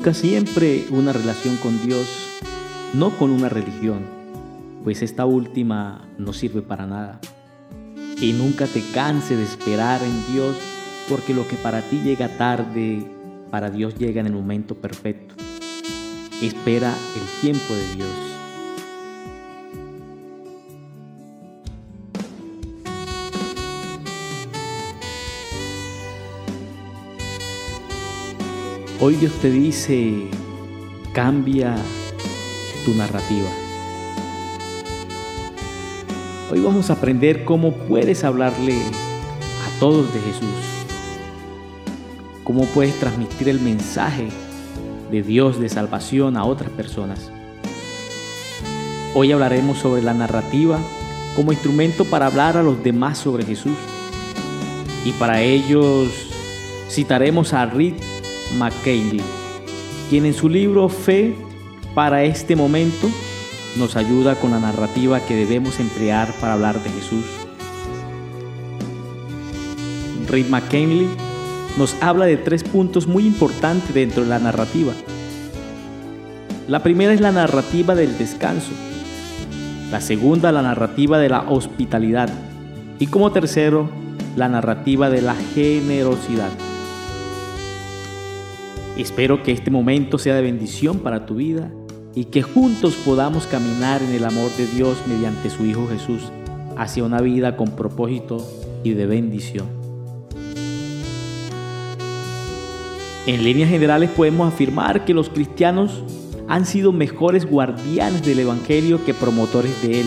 Busca siempre una relación con Dios, no con una religión, pues esta última no sirve para nada. Y nunca te canse de esperar en Dios, porque lo que para ti llega tarde, para Dios llega en el momento perfecto. Espera el tiempo de Dios. Hoy Dios te dice, cambia tu narrativa. Hoy vamos a aprender cómo puedes hablarle a todos de Jesús. Cómo puedes transmitir el mensaje de Dios de salvación a otras personas. Hoy hablaremos sobre la narrativa como instrumento para hablar a los demás sobre Jesús. Y para ellos citaremos a Rick McKinley, quien en su libro Fe para este momento nos ayuda con la narrativa que debemos emplear para hablar de Jesús. Rick McKinley nos habla de tres puntos muy importantes dentro de la narrativa. La primera es la narrativa del descanso. La segunda, la narrativa de la hospitalidad. Y como tercero, la narrativa de la generosidad. Espero que este momento sea de bendición para tu vida y que juntos podamos caminar en el amor de Dios mediante su Hijo Jesús hacia una vida con propósito y de bendición. En líneas generales podemos afirmar que los cristianos han sido mejores guardianes del Evangelio que promotores de él.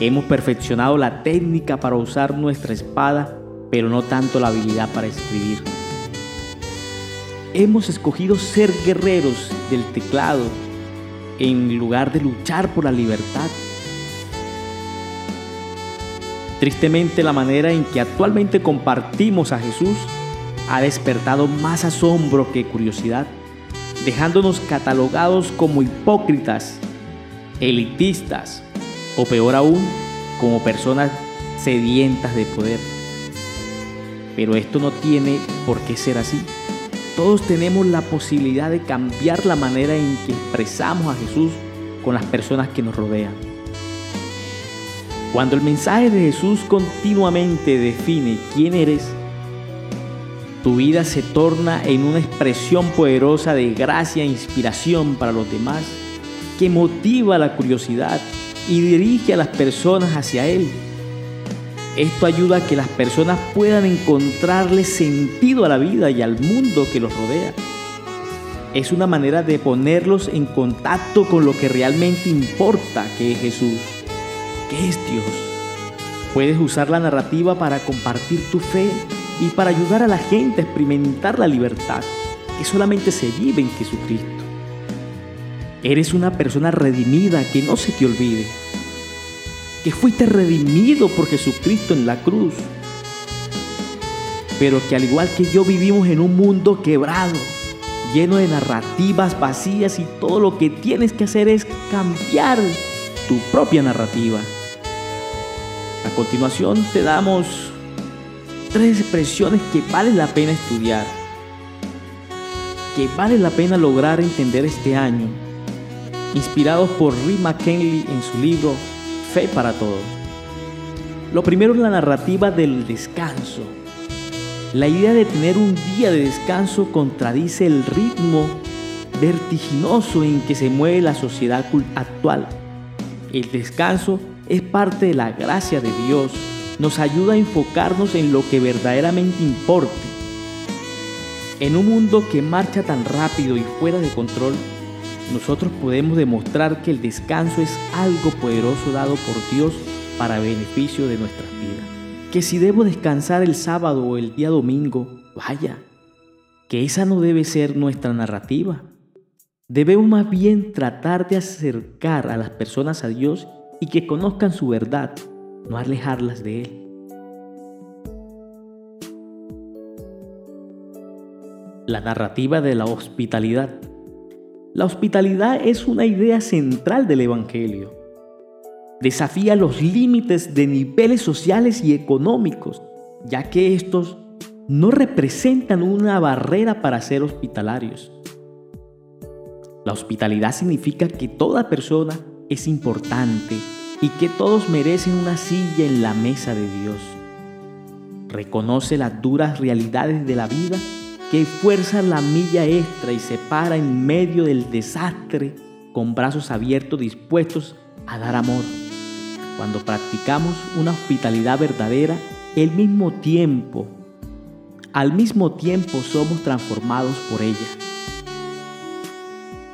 Hemos perfeccionado la técnica para usar nuestra espada, pero no tanto la habilidad para escribir. Hemos escogido ser guerreros del teclado en lugar de luchar por la libertad. Tristemente la manera en que actualmente compartimos a Jesús ha despertado más asombro que curiosidad, dejándonos catalogados como hipócritas, elitistas o peor aún, como personas sedientas de poder. Pero esto no tiene por qué ser así. Todos tenemos la posibilidad de cambiar la manera en que expresamos a Jesús con las personas que nos rodean. Cuando el mensaje de Jesús continuamente define quién eres, tu vida se torna en una expresión poderosa de gracia e inspiración para los demás, que motiva la curiosidad y dirige a las personas hacia Él esto ayuda a que las personas puedan encontrarle sentido a la vida y al mundo que los rodea. Es una manera de ponerlos en contacto con lo que realmente importa, que es Jesús, que es Dios. Puedes usar la narrativa para compartir tu fe y para ayudar a la gente a experimentar la libertad que solamente se vive en Jesucristo. Eres una persona redimida que no se te olvide que fuiste redimido por Jesucristo en la cruz, pero que al igual que yo vivimos en un mundo quebrado, lleno de narrativas vacías y todo lo que tienes que hacer es cambiar tu propia narrativa. A continuación te damos tres expresiones que vale la pena estudiar, que vale la pena lograr entender este año, inspirados por Rick McKinley en su libro para todos. Lo primero es la narrativa del descanso. La idea de tener un día de descanso contradice el ritmo vertiginoso en que se mueve la sociedad actual. El descanso es parte de la gracia de Dios, nos ayuda a enfocarnos en lo que verdaderamente importe. En un mundo que marcha tan rápido y fuera de control, nosotros podemos demostrar que el descanso es algo poderoso dado por Dios para beneficio de nuestras vidas. Que si debo descansar el sábado o el día domingo, vaya, que esa no debe ser nuestra narrativa. Debemos más bien tratar de acercar a las personas a Dios y que conozcan su verdad, no alejarlas de Él. La narrativa de la hospitalidad. La hospitalidad es una idea central del Evangelio. Desafía los límites de niveles sociales y económicos, ya que estos no representan una barrera para ser hospitalarios. La hospitalidad significa que toda persona es importante y que todos merecen una silla en la mesa de Dios. Reconoce las duras realidades de la vida que fuerzan la milla extra y se para en medio del desastre con brazos abiertos dispuestos a dar amor. Cuando practicamos una hospitalidad verdadera, el mismo tiempo, al mismo tiempo somos transformados por ella.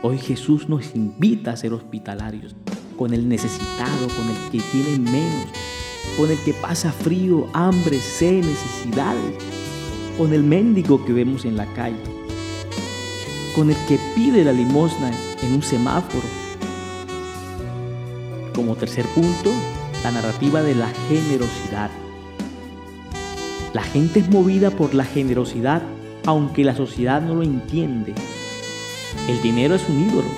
Hoy Jesús nos invita a ser hospitalarios con el necesitado, con el que tiene menos, con el que pasa frío, hambre, sed, necesidades, con el mendigo que vemos en la calle, con el que pide la limosna en un semáforo. Como tercer punto, la narrativa de la generosidad. La gente es movida por la generosidad aunque la sociedad no lo entiende. El dinero es un ídolo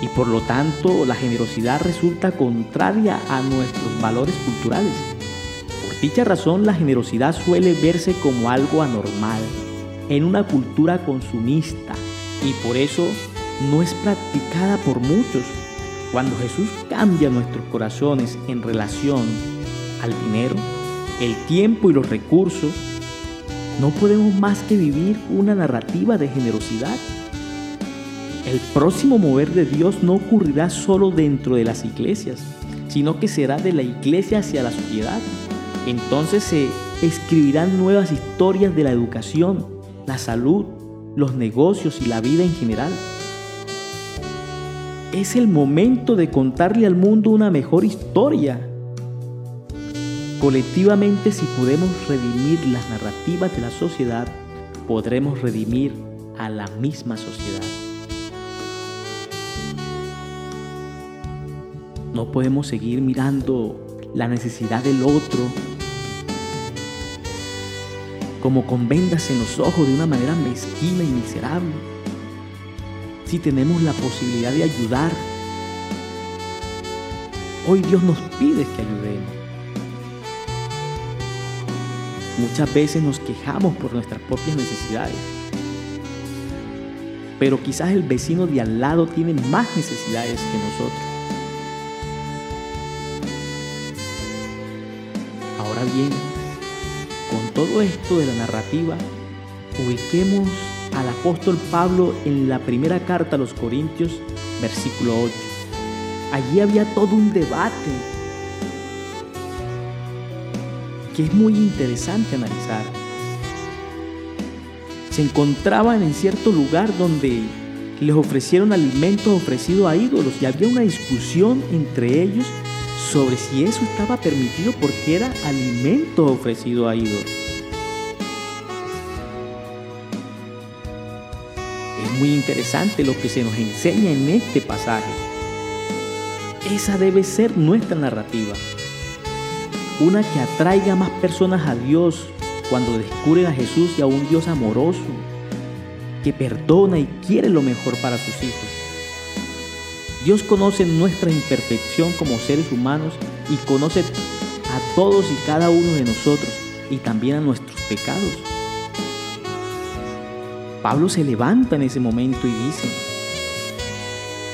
y por lo tanto la generosidad resulta contraria a nuestros valores culturales. Dicha razón la generosidad suele verse como algo anormal en una cultura consumista y por eso no es practicada por muchos. Cuando Jesús cambia nuestros corazones en relación al dinero, el tiempo y los recursos, no podemos más que vivir una narrativa de generosidad el próximo mover de Dios no ocurrirá solo dentro de las iglesias, sino que será de la iglesia hacia la sociedad. Entonces se escribirán nuevas historias de la educación, la salud, los negocios y la vida en general. Es el momento de contarle al mundo una mejor historia. Colectivamente, si podemos redimir las narrativas de la sociedad, podremos redimir a la misma sociedad. No podemos seguir mirando la necesidad del otro como con vendas en los ojos de una manera mezquina y miserable. Si tenemos la posibilidad de ayudar, hoy Dios nos pide que ayudemos. Muchas veces nos quejamos por nuestras propias necesidades, pero quizás el vecino de al lado tiene más necesidades que nosotros. bien, con todo esto de la narrativa, ubiquemos al apóstol Pablo en la primera carta a los Corintios, versículo 8. Allí había todo un debate que es muy interesante analizar. Se encontraban en cierto lugar donde les ofrecieron alimentos ofrecidos a ídolos y había una discusión entre ellos sobre si eso estaba permitido porque era alimento ofrecido a ídolos. Muy interesante lo que se nos enseña en este pasaje. Esa debe ser nuestra narrativa. Una que atraiga más personas a Dios cuando descubren a Jesús y a un Dios amoroso, que perdona y quiere lo mejor para sus hijos. Dios conoce nuestra imperfección como seres humanos y conoce a todos y cada uno de nosotros y también a nuestros pecados. Pablo se levanta en ese momento y dice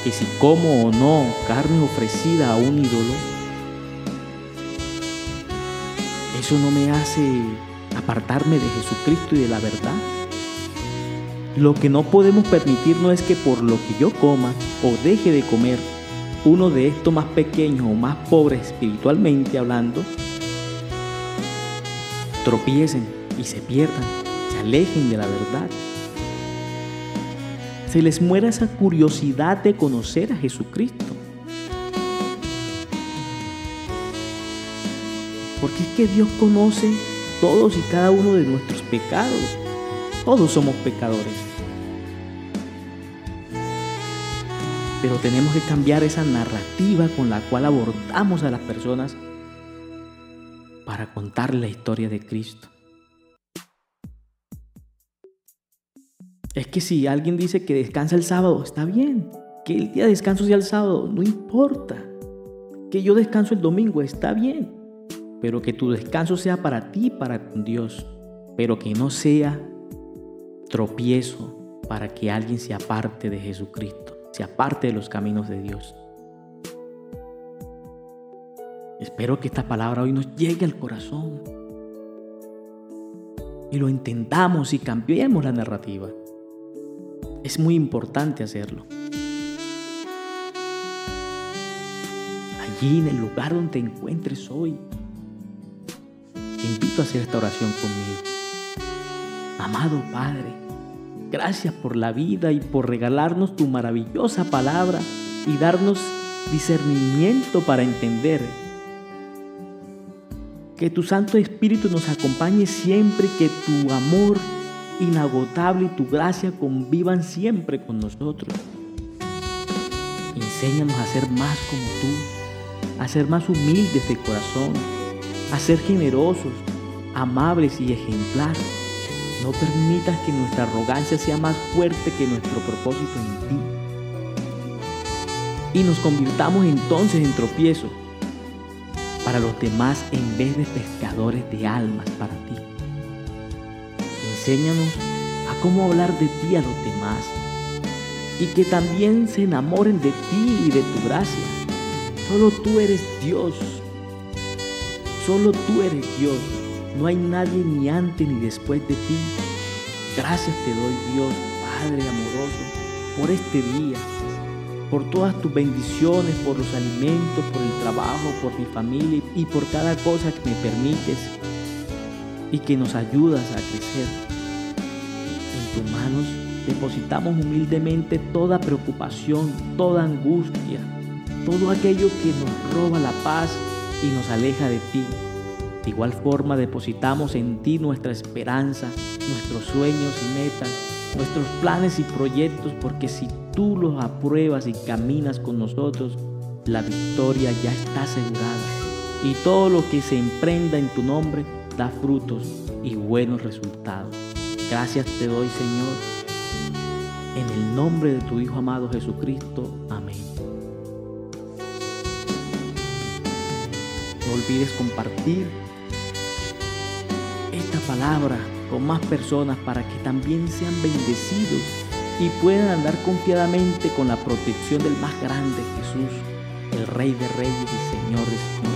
que si como o no carne ofrecida a un ídolo, eso no me hace apartarme de Jesucristo y de la verdad. Lo que no podemos permitirnos es que por lo que yo coma o deje de comer, uno de estos más pequeños o más pobres espiritualmente hablando, tropiecen y se pierdan, se alejen de la verdad. Se les muera esa curiosidad de conocer a Jesucristo. Porque es que Dios conoce todos y cada uno de nuestros pecados. Todos somos pecadores. Pero tenemos que cambiar esa narrativa con la cual abordamos a las personas para contar la historia de Cristo. Es que si alguien dice que descansa el sábado, está bien. Que el día de descanso sea el sábado, no importa. Que yo descanso el domingo, está bien. Pero que tu descanso sea para ti, para con Dios. Pero que no sea tropiezo para que alguien se aparte de Jesucristo. se aparte de los caminos de Dios. Espero que esta palabra hoy nos llegue al corazón y lo entendamos y cambiemos la narrativa. Es muy importante hacerlo. Allí en el lugar donde te encuentres hoy, te invito a hacer esta oración conmigo. Amado Padre, gracias por la vida y por regalarnos tu maravillosa palabra y darnos discernimiento para entender que tu Santo Espíritu nos acompañe siempre, que tu amor inagotable y tu gracia convivan siempre con nosotros. Enséñanos a ser más como tú, a ser más humildes de corazón, a ser generosos, amables y ejemplares. No permitas que nuestra arrogancia sea más fuerte que nuestro propósito en ti. Y nos convirtamos entonces en tropiezo para los demás en vez de pescadores de almas para ti. Enséñanos a cómo hablar de ti a los demás y que también se enamoren de ti y de tu gracia. Solo tú eres Dios. Solo tú eres Dios. No hay nadie ni antes ni después de ti. Gracias te doy Dios, Padre amoroso, por este día por todas tus bendiciones, por los alimentos, por el trabajo, por mi familia y por cada cosa que me permites y que nos ayudas a crecer. Tus manos depositamos humildemente toda preocupación, toda angustia, todo aquello que nos roba la paz y nos aleja de ti. De igual forma depositamos en ti nuestra esperanza, nuestros sueños y metas, nuestros planes y proyectos, porque si tú los apruebas y caminas con nosotros, la victoria ya está asegurada. Y todo lo que se emprenda en tu nombre da frutos y buenos resultados. Gracias te doy, Señor. En el nombre de tu Hijo amado Jesucristo. Amén. No olvides compartir esta palabra con más personas para que también sean bendecidos y puedan andar confiadamente con la protección del más grande Jesús, el Rey de Reyes y Señor de Señores.